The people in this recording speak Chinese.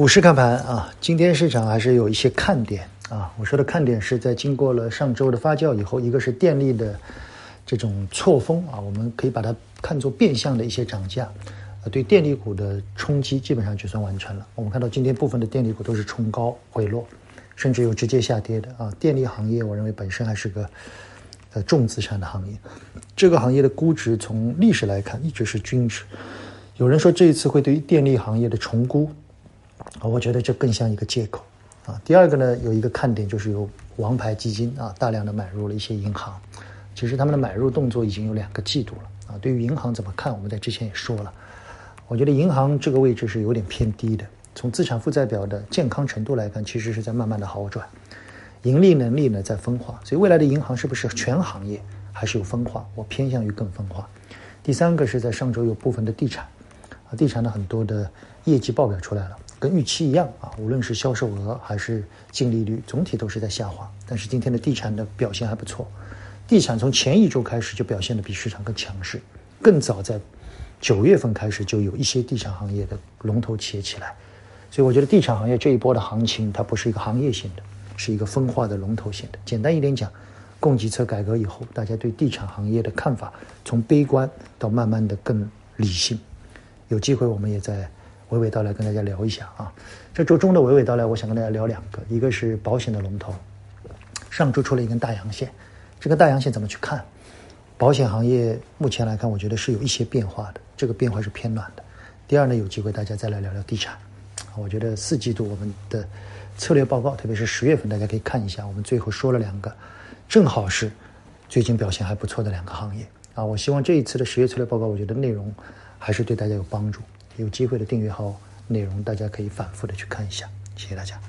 股市看盘啊，今天市场还是有一些看点啊。我说的看点是在经过了上周的发酵以后，一个是电力的这种错峰啊，我们可以把它看作变相的一些涨价，呃，对电力股的冲击基本上就算完成了。我们看到今天部分的电力股都是冲高回落，甚至有直接下跌的啊。电力行业我认为本身还是个呃重资产的行业，这个行业的估值从历史来看一直是均值。有人说这一次会对于电力行业的重估。啊，我觉得这更像一个借口啊。第二个呢，有一个看点就是有王牌基金啊，大量的买入了一些银行。其实他们的买入动作已经有两个季度了啊。对于银行怎么看，我们在之前也说了，我觉得银行这个位置是有点偏低的。从资产负债表的健康程度来看，其实是在慢慢的好转，盈利能力呢在分化。所以未来的银行是不是全行业还是有分化？我偏向于更分化。第三个是在上周有部分的地产啊，地产的很多的业绩报表出来了。跟预期一样啊，无论是销售额还是净利率，总体都是在下滑。但是今天的地产的表现还不错，地产从前一周开始就表现的比市场更强势，更早在九月份开始就有一些地产行业的龙头企业起来。所以我觉得地产行业这一波的行情，它不是一个行业性的，是一个分化的龙头性的。简单一点讲，供给侧改革以后，大家对地产行业的看法从悲观到慢慢的更理性。有机会我们也在。娓娓道来，跟大家聊一下啊。这周中的娓娓道来，我想跟大家聊两个，一个是保险的龙头，上周出了一根大阳线，这个大阳线怎么去看？保险行业目前来看，我觉得是有一些变化的，这个变化是偏暖的。第二呢，有机会大家再来聊聊地产。我觉得四季度我们的策略报告，特别是十月份，大家可以看一下，我们最后说了两个，正好是最近表现还不错的两个行业啊。我希望这一次的十月策略报告，我觉得内容还是对大家有帮助。有机会的订阅号内容，大家可以反复的去看一下，谢谢大家。